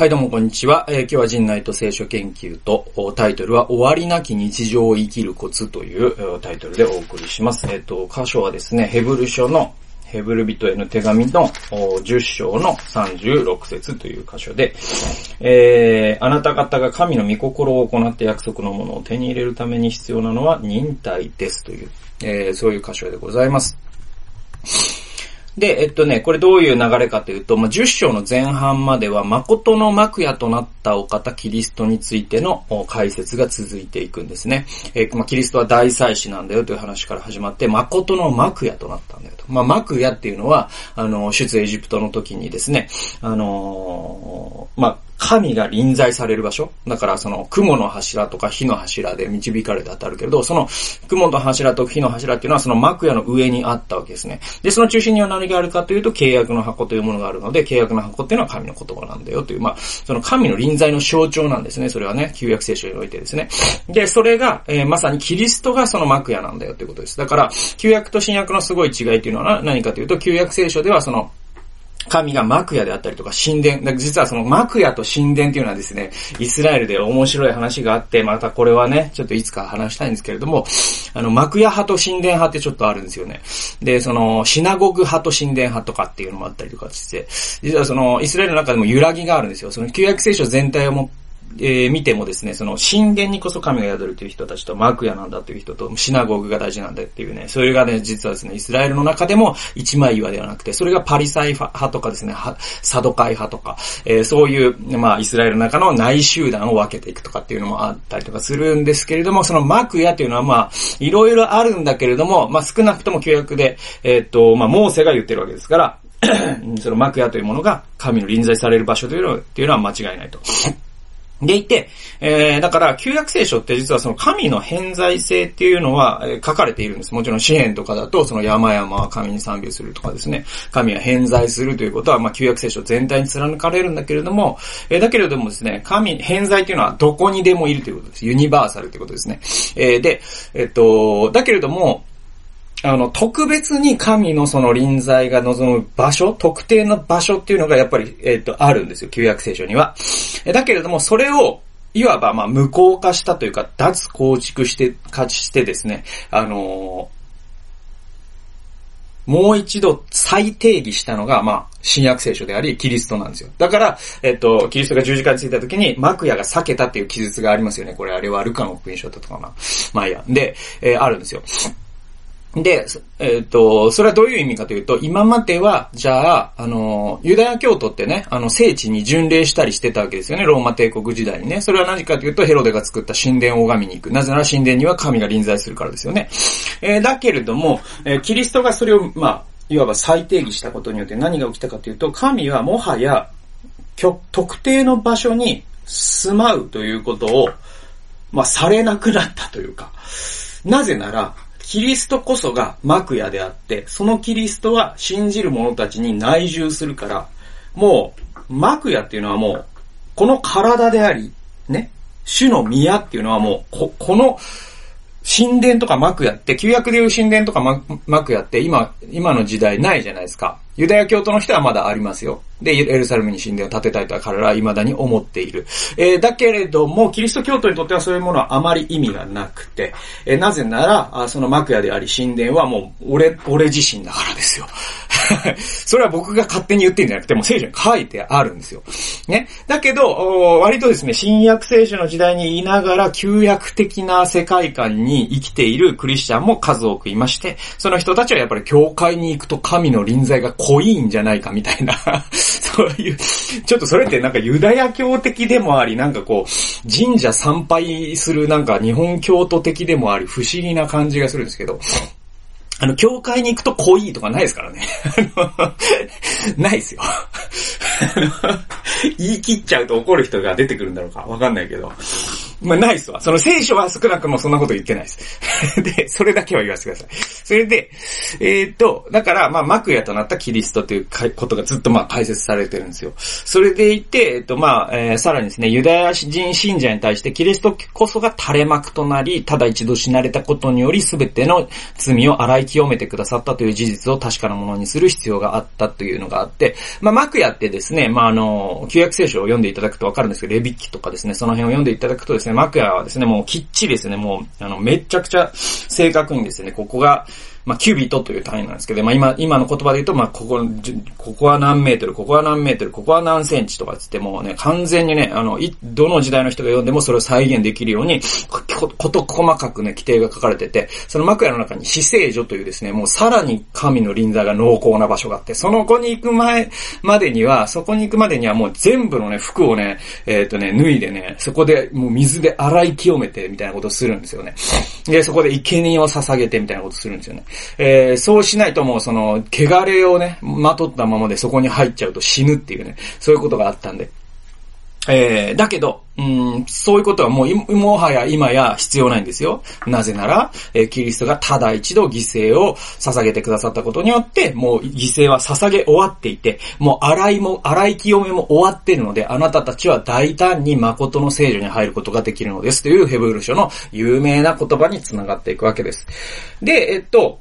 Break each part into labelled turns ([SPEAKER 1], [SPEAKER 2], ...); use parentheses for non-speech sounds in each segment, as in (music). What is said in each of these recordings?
[SPEAKER 1] はい、どうもこんにちは。えー今日は人内と聖書研究と、タイトルは終わりなき日常を生きるコツというタイトルでお送りします。えっ、と、箇所はですね、ヘブル書のヘブル人への手紙の10章の36節という箇所で、えーあなた方が神の御心を行って約束のものを手に入れるために必要なのは忍耐ですという、えーそういう箇所でございます。で、えっとね、これどういう流れかというと、まあ、10章の前半までは、誠の幕屋となったお方、キリストについての解説が続いていくんですね。えーまあ、キリストは大祭司なんだよという話から始まって、誠の幕屋となったんだよと。まあ、幕屋っていうのは、あの、出エジプトの時にですね、あのーまあ、神が臨在される場所。だからその雲の柱とか火の柱で導かれたってあるけれど、その雲の柱と火の柱っていうのはその幕屋の上にあったわけですね。で、その中心には何があるかというと契約の箱というものがあるので、契約の箱っていうのは神の言葉なんだよという、まあ、その神の臨在の象徴なんですね。それはね、旧約聖書においてですね。で、それが、えーまさにキリストがその幕屋なんだよということです。だから、旧約と新約のすごい違いっていうのは何かというと、旧約聖書ではその、神が幕屋であったりとか神殿。か実はその幕屋と神殿っていうのはですね、イスラエルで面白い話があって、またこれはね、ちょっといつか話したいんですけれども、あの、幕屋派と神殿派ってちょっとあるんですよね。で、その、シナゴグ派と神殿派とかっていうのもあったりとかして、実はその、イスラエルの中でも揺らぎがあるんですよ。その旧約聖書全体をもえー見てもですね、その神殿にこそ神が宿るという人たちと、幕屋なんだという人と、シナゴーグが大事なんだっていうね、それがね、実はですね、イスラエルの中でも一枚岩ではなくて、それがパリサイ派とかですね、サドカイ派とか、えーそういう、まあ、イスラエルの中の内集団を分けていくとかっていうのもあったりとかするんですけれども、その幕屋というのはまあ、いろいろあるんだけれども、まあ、少なくとも旧約で、えーっと、まあ、モーセが言ってるわけですから、(clears throat) その幕屋というものが神の臨在される場所というのは間違いないと。でいて、えー、だから、旧約聖書って実はその神の偏在性っていうのは、え書かれているんです。もちろん詩篇とかだと、その山々は神に賛美するとかですね、神は偏在するということは、まあ、旧約聖書全体に貫かれるんだけれども、えーだけれどもですね、神、偏在っていうのはどこにでもいるということです。ユニバーサルということですね。えーで、えっと、だけれども、あの、特別に神のその臨在が望む場所、特定の場所っていうのがやっぱり、えっ、と、あるんですよ、旧約聖書には。だけれども、それを、いわば、まあ、無効化したというか、脱構築して、化してですね、あのーもう一度再定義したのが、まあ、新約聖書であり、キリストなんですよ。だから、えっと、キリストが十字架についた時に、幕屋が避けたっていう記述がありますよね。これ、あれはルカの福音書だったかな。まあいいや。で、えーあるんですよ。で、えっ、と、それはどういう意味かというと、今までは、じゃあ、あの、ユダヤ教徒ってね、あの、聖地に巡礼したりしてたわけですよね、ローマ帝国時代にね。それは何かというと、ヘロデが作った神殿を拝みに行く。なぜなら神殿には神が臨在するからですよね。えーだけれども、えーキリストがそれを、まあ、いわば再定義したことによって何が起きたかというと、神はもはや、極特定の場所に住まうということを、まあ、されなくなったというか、なぜなら、キリストこそが幕屋であって、そのキリストは信じる者たちに内住するから、もう、幕屋っていうのはもう、この体であり、ね、主の宮っていうのはもう、こ、この、神殿とか幕屋って、旧約でいう神殿とか幕幕屋って今、今の時代ないじゃないですか。ユダヤ教徒の人はまだありますよ。で、エルサレムに神殿を建てたいとは彼らは未だに思っている。えーだけれども、キリスト教徒にとってはそういうものはあまり意味がなくて、えーなぜなら、あその幕屋であり神殿はもう、俺、俺自身だからですよ。(laughs) それは僕が勝手に言ってんじゃなくて、もう聖書に書いてあるんですよ。ね。だけど、割とですね、新約聖書の時代にいながら、旧約的な世界観に生きているクリスチャンも数多くいまして、その人たちはやっぱり教会に行くと神の臨在が濃いんじゃないかみたいな、(laughs) そういう、ちょっとそれってなんかユダヤ教的でもあり、なんかこう、神社参拝するなんか日本教徒的でもあり、不思議な感じがするんですけど、あの、教会に行くと濃いとかないですからね。(laughs) ないですよ。(laughs) 言い切っちゃうと怒る人が出てくるんだろうかわかんないけど。まあ、ないっすわ。その聖書は少なくもそんなこと言ってないです。(laughs) で、それだけは言わせてください。それで、えー、っと、だから、まあ、幕屋となったキリストということがずっとまあ解説されてるんですよ。それでいて、えっと、まあ、えー、さらにですね、ユダヤ人信者に対してキリストこそが垂れ幕となり、ただ一度死なれたことにより全ての罪を洗い清めてくださったという事実を確かなものにする必要があったというのがあって、まあ、幕屋ってですね、まあ、あの、旧約聖書を読んでいただくとわかるんですけど、レビッキとかですね、その辺を読んでいただくとですね、幕屋はですね、もうきっちりですね、もう、あの、めちゃくちゃ正確にですね、ここが、まあ、キュービットという単位なんですけど、まあ、今、今の言葉で言うと、まあ、ここ、ここは何メートル、ここは何メートル、ここは何センチとかつってもうね、完全にね、あの、い、どの時代の人が読んでもそれを再現できるように、こと細かくね、規定が書かれてて、その枕の中に死聖所というですね、もうさらに神の臨在が濃厚な場所があって、その子に行く前までには、そこに行くまでにはもう全部のね、服をね、えっ、ー、とね、脱いでね、そこでもう水で洗い清めてみたいなことをするんですよね。で、そこで生贄を捧げてみたいなことをするんですよね。えーそうしないともうその、汚れをね、まとったままでそこに入っちゃうと死ぬっていうね、そういうことがあったんで。えー、だけど、うん、そういうことはもう、もはや今や必要ないんですよ。なぜなら、えー、キリストがただ一度犠牲を捧げてくださったことによって、もう犠牲は捧げ終わっていて、もう洗いも、洗い清めも終わっているので、あなたたちは大胆に誠の聖女に入ることができるのですというヘブル書の有名な言葉につながっていくわけです。で、えっと、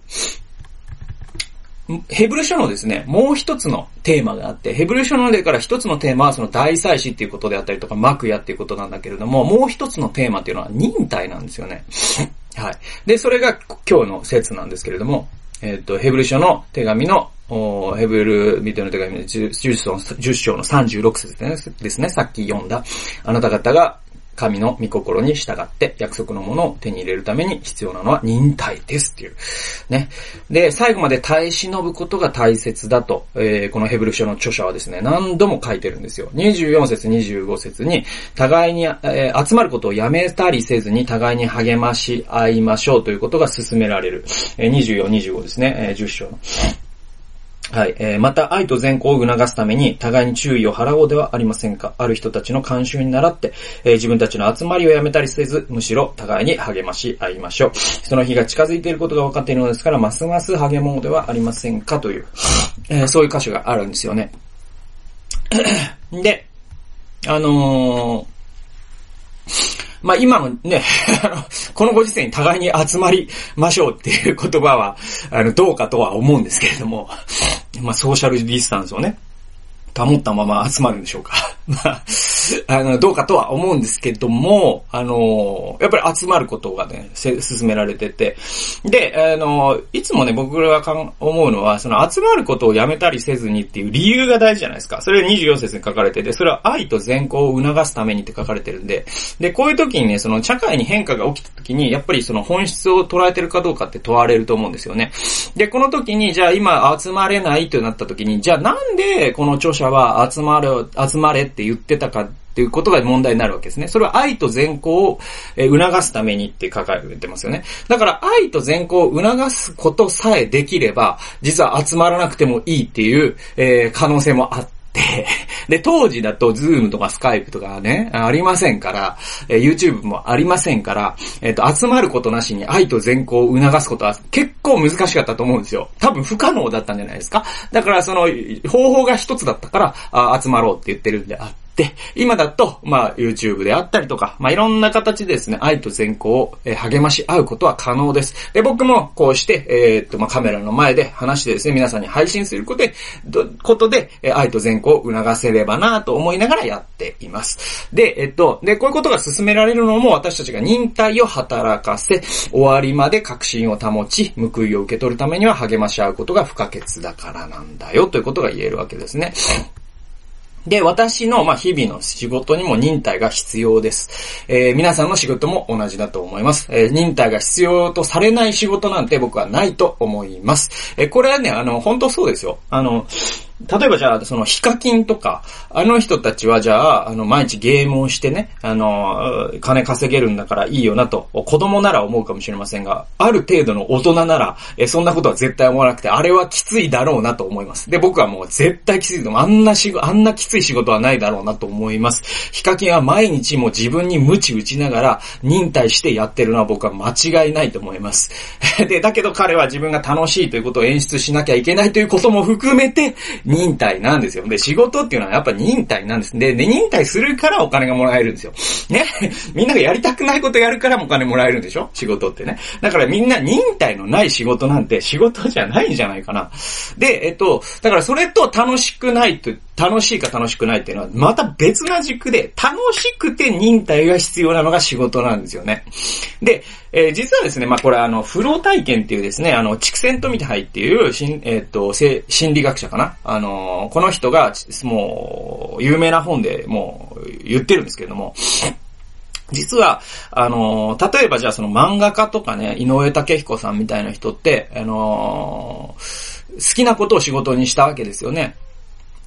[SPEAKER 1] ヘブル書のですね、もう一つのテーマがあって、ヘブル書の中から一つのテーマはその大祭司っていうことであったりとか、幕屋っていうことなんだけれども、もう一つのテーマっていうのは忍耐なんですよね。(laughs) はい。で、それが今日の説なんですけれども、えっ、ー、と、ヘブル書の手紙の、ヘブルビデオの手紙の 10, 章の10章の36節ですね、さっき読んだ。あなた方が神の御心に従って約束のものを手に入れるために必要なのは忍耐ですっていう。ね。で、最後まで耐え忍ぶことが大切だと、えー、このヘブル書の著者はですね、何度も書いてるんですよ。24節、25節に、互いに、えー、集まることをやめたりせずに互いに励まし合いましょうということが進められる。えー、24、25ですね、えー、10章の。はい。えー、また、愛と善行を促すために、互いに注意を払おうではありませんか？ある人たちの慣習に倣って、えー、自分たちの集まりをやめたりせず、むしろ互いに励まし合いましょう。その日が近づいていることが分かっているのですから、ますます励もうではありませんか？という、えー、そういう箇所があるんですよね。(clears throat) で、あのーまあ今のね、(laughs) このご時世に互いに集まりましょうっていう言葉は、あの、どうかとは思うんですけれども、まあソーシャルディスタンスをね、保ったまま集まるんでしょうか。まあ、あの、どうかとは思うんですけども、あの、やっぱり集まることがね、進められてて、で、あの、いつもね、僕が思うのは、その集まることをやめたりせずにっていう理由が大事じゃないですか。それ24節に書かれてて、それは愛と善行を促すためにって書かれてるんで、で、こういう時にね、その社会に変化が起きた時に、やっぱりその本質を捉えてるかどうかって問われると思うんですよね。で、この時に、じゃあ今集まれないとなった時に、じゃあなんでこの著者は集まれ、集まれって言ってたかっていうことが問題になるわけですね。それは愛と善行を促すためにって書かれてますよね。だから愛と善行を促すことさえできれば、実は集まらなくてもいいっていう、えー、可能性もあって、で、当時だと、ズームとかスカイプとかね、ありませんから、えー、YouTube もありませんから、えっ、ー、と、集まることなしに愛と善行を促すことは結構難しかったと思うんですよ。多分不可能だったんじゃないですか。だから、その、方法が一つだったから、あ集まろうって言ってるんであって、今だと、まあ、YouTube であったりとか、まあ、いろんな形でですね、愛と善行を、励まし合うことは可能です。で、僕もこうして、えー、っと、まあ、カメラの前で話してですね、皆さんに配信することで、ことで、愛と善行を促せればなと思いながらやっています。で、えっと、で、こういうことが進められるのも私たちが忍耐を働かせ、終わりまで確信を保ち、報いを受け取るためには励まし合うことが不可欠だからなんだよということが言えるわけですね。で、私の、ま日々の仕事にも忍耐が必要です。えー、皆さんの仕事も同じだと思います。えー、忍耐が必要とされない仕事なんて僕はないと思います。えー、これはね、あの、本当そうですよ。あの、例えばじゃあ、そのヒカキンとか、あの人たちはじゃあ、あの、毎日ゲームをしてね、あの、金稼げるんだからいいよなと、子供なら思うかもしれませんが、ある程度の大人なら、えそんなことは絶対思わなくて、あれはきついだろうなと思います。で、僕はもう絶対きついと。あんな仕事、あんなきつい仕事はないだろうなと思います。ヒカキンは毎日もう自分に鞭打ちながら、忍耐してやってるのは僕は間違いないと思います。(laughs) で、だけど彼は自分が楽しいということを演出しなきゃいけないということも含めて、忍耐なんですよ。で、仕事っていうのはやっぱ忍耐なんです。で、で忍耐するからお金がもらえるんですよ。ね？(laughs) みんながやりたくないことやるからもお金もらえるんでしょ？仕事ってね。だからみんな忍耐のない仕事なんて仕事じゃないんじゃないかな。で、えっと、だからそれと楽しくないと、楽しいか楽しくないっていうのは、また別な軸で、楽しくて忍耐が必要なのが仕事なんですよね。で、えー、実はですね、まあ、これあの、フロー体験っていうですね、あの、畜生富ハイっていう、しん、えっ、と、心理学者かな？あのー、この人が、もう、有名な本でもう言ってるんですけれども、実は、あの、例えばじゃあその漫画家とかね、井上武彦さんみたいな人って、あの、好きなことを仕事にしたわけですよね。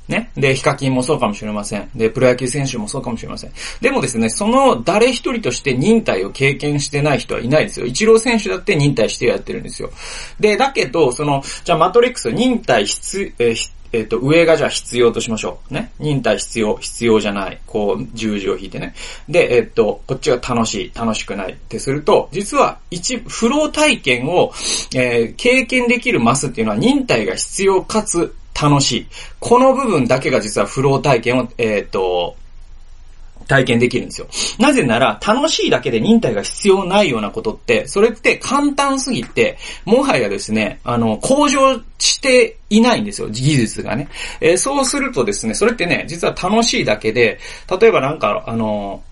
[SPEAKER 1] ね。で、ヒカキンもそうかもしれません。で、プロ野球選手もそうかもしれません。でもですね、その誰一人として忍耐を経験してない人はいないですよ。イチロー選手だって忍耐してやってるんですよ。で、だけど、その、じゃあマトリックス忍耐必、えー、えっ、と、上がじゃあ必要としましょう。ね。忍耐必要、必要じゃない。こう、十字を引いてね。で、えっ、と、こっちが楽しい、楽しくないってすると、実は、一、フロー体験を、えー、経験できるマスっていうのは忍耐が必要かつ楽しい。この部分だけが実はフロー体験を、えっ、ー、と、体験できるんですよ。なぜなら、楽しいだけで忍耐が必要ないようなことって、それって簡単すぎて、もはやですね、あの、向上していないんですよ、技術がね。えー、そうするとですね、それってね、実は楽しいだけで、例えばなんか、あの、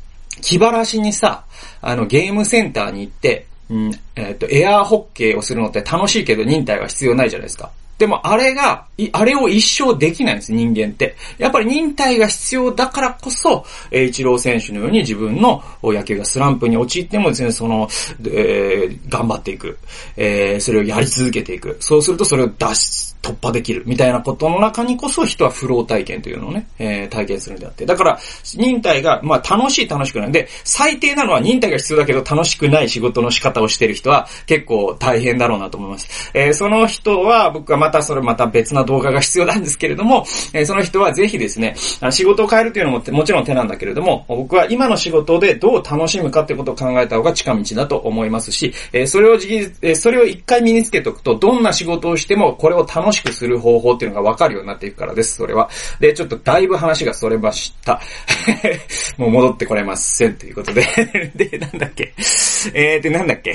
[SPEAKER 1] 気晴らしにさ、あの、ゲームセンターに行って、うん、えっ、ー、と、エアーホッケーをするのって楽しいけど忍耐が必要ないじゃないですか。でもあれが、あれを一生できないんです、人間って。やっぱり忍耐が必要だからこそ、えー、イチロー選手のように自分の野球がスランプに陥ってもですね、その、えー、頑張っていく。えー、それをやり続けていく。そうするとそれを脱出、突破できる。みたいなことの中にこそ人はフロー体験というのをね、えー、体験するんであって。だから、忍耐が、まあ楽しい楽しくない。で、最低なのは忍耐が必要だけど楽しくない仕事の仕方をしてる人は結構大変だろうなと思います。えー、その人は僕はままたそれまた別な動画が必要なんですけれども、えー、その人はぜひですね、仕事を変えるというのももちろん手なんだけれども、僕は今の仕事でどう楽しむかってことを考えた方が近道だと思いますし、えー、それを、え、それを一回身につけておくと、どんな仕事をしてもこれを楽しくする方法っていうのがわかるようになっていくからです、それは。で、ちょっとだいぶ話がそれました。(laughs) もう戻ってこれませんということで (laughs) で、なんだっけ。えー、で、なんだっけ。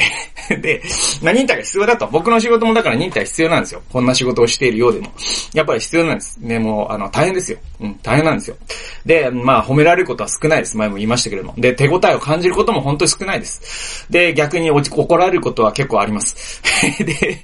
[SPEAKER 1] (laughs) で、まあ、忍耐が必要だと。僕の仕事もだから忍耐必要なんですよ。こんな仕事をしているようでも。やっぱり必要なんです。ね、もう、あの、大変ですよ。うん、大変なんですよ。で、まあ、褒められることは少ないです。前も言いましたけれども。で、手応えを感じることも本当に少ないです。で、逆に怒られることは結構あります。(laughs) で、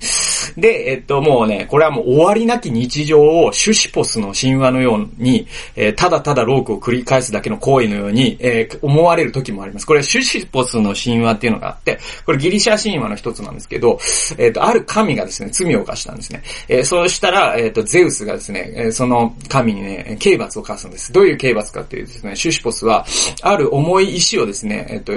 [SPEAKER 1] で、えっと、もうね、これはもう終わりなき日常をシュシポスの神話のように、えー、ただただロークを繰り返すだけの行為のように、えー、思われる時もあります。これシュシポスの神話っていうのがあって、これギリシャ神話の一つなんですけど、えっと、ある神がですね、罪を犯したんですね。えー、そうしたら、えっと、ゼウスがですね、えその神にね、刑罰を課すんです。どういう刑罰かっていうですね、シュシポスは、ある重い石をですね、えっと、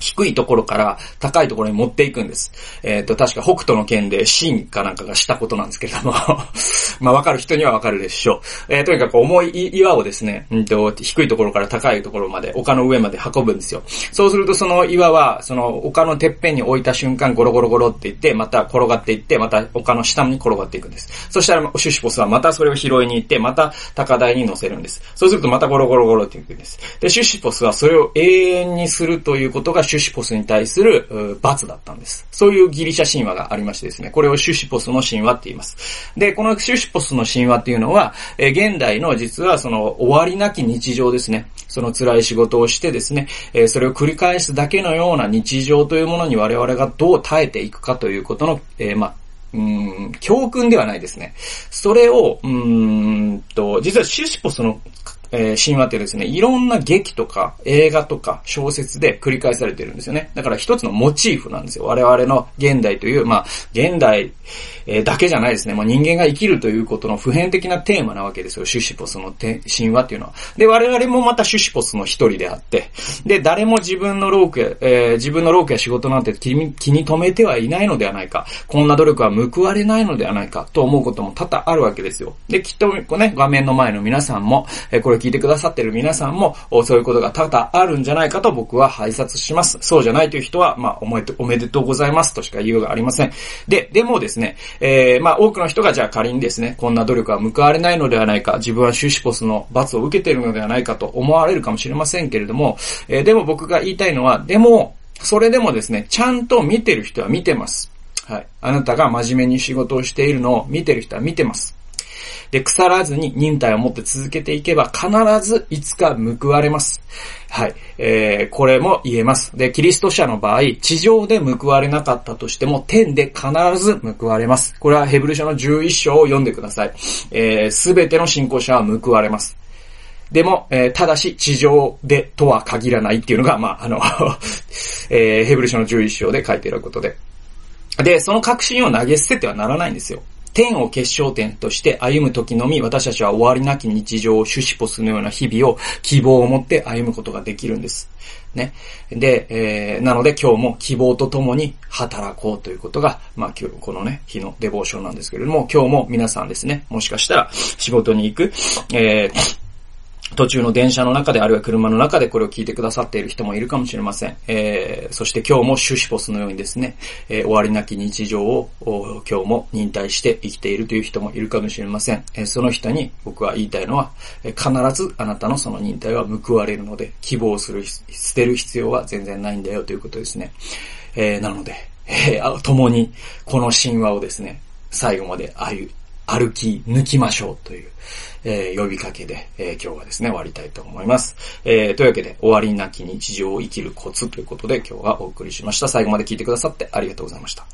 [SPEAKER 1] 低いところから高いところに持っていくんです。えっ、ー、と、確か北斗の剣でシかなんかがしたことなんですけれども (laughs) まあわかる人にはわかるでしょう。えー、とにかく重い岩をですね、うんと、低いところから高いところまで、丘の上まで運ぶんですよ。そうするとその岩は、その丘のてっぺんに置いた瞬間ゴロゴロゴロっていって、また転がっていって、また丘の下に転がっていくんです。そしたらシュシュポスはまたそれを拾いに行って、また高台に乗せるんです。そうするとまたゴロゴロゴロっていくんです。で、シュシュポスはそれを永遠にするということがシュシポスに対する罰だったんです。そういうギリシャ神話がありましてですね、これをシュシポスの神話って言います。で、このシュシポスの神話っていうのは、え現代の実はその終わりなき日常ですね。その辛い仕事をしてですね、えそれを繰り返すだけのような日常というものに我々がどう耐えていくかということの、えー、まあ、うん、教訓ではないですね。それを、うんと、実はシュシポスのえー、神話ってですね、いろんな劇とか映画とか小説で繰り返されてるんですよね。だから一つのモチーフなんですよ。我々の現代という、まあ、現代、えー、だけじゃないですね。もう人間が生きるということの普遍的なテーマなわけですよ。シュシポスの神話っていうのは。で、我々もまたシュシポスの一人であって、で、誰も自分の労苦や、えー、自分の労苦や仕事なんて気に気に留めてはいないのではないか。こんな努力は報われないのではないかと思うことも多々あるわけですよ。で、きっとね、画面の前の皆さんも、えー、これ聞いてくださってる皆さんも、そういうことが多々あるんじゃないかと僕は拝察します。そうじゃないという人は、まあ、おめでとうございますとしか言いようがありません。で、でもですね、えー、まあ、多くの人がじゃあ仮にですね、こんな努力は報われないのではないか、自分はシュシポスの罰を受けているのではないかと思われるかもしれませんけれども、えー、でも僕が言いたいのは、でも、それでもですね、ちゃんと見てる人は見てます。はい。あなたが真面目に仕事をしているのを見てる人は見てます。で、腐らずに忍耐を持って続けていけば必ずいつか報われます。はい。えー、これも言えます。で、キリスト者の場合、地上で報われなかったとしても、天で必ず報われます。これはヘブル書の11章を読んでください。えー、すべての信仰者は報われます。でも、えー、ただし地上でとは限らないっていうのが、まあ、あの (laughs) えー、ヘブル書の11章で書いていることで。で、その確信を投げ捨ててはならないんですよ。天を結晶点として歩む時のみ私たちは終わりなき日常をシュシポスのような日々を希望を持って歩むことができるんです。ね。で、えー、なので今日も希望とともに働こうということが、まあ今日このね、日のデボーションなんですけれども、今日も皆さんですね、もしかしたら仕事に行く、えー、途中の電車の中で、あるいは車の中でこれを聞いてくださっている人もいるかもしれません。えー、そして今日もシュシポスのようにですね、えー、終わりなき日常を今日も忍耐して生きているという人もいるかもしれません。えー、その人に僕は言いたいのは、え必ずあなたのその忍耐は報われるので、希望する、捨てる必要は全然ないんだよということですね。えー、なので、えー、共にこの神話をですね、最後まで歩、歩き抜きましょうという、えー、呼びかけで、えー、今日はですね、終わりたいと思います。えー、というわけで、終わりなき日常を生きるコツということで今日はお送りしました。最後まで聞いてくださってありがとうございました。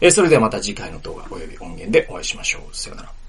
[SPEAKER 1] え、それではまた次回の動画及び音源でお会いしましょう。さよなら。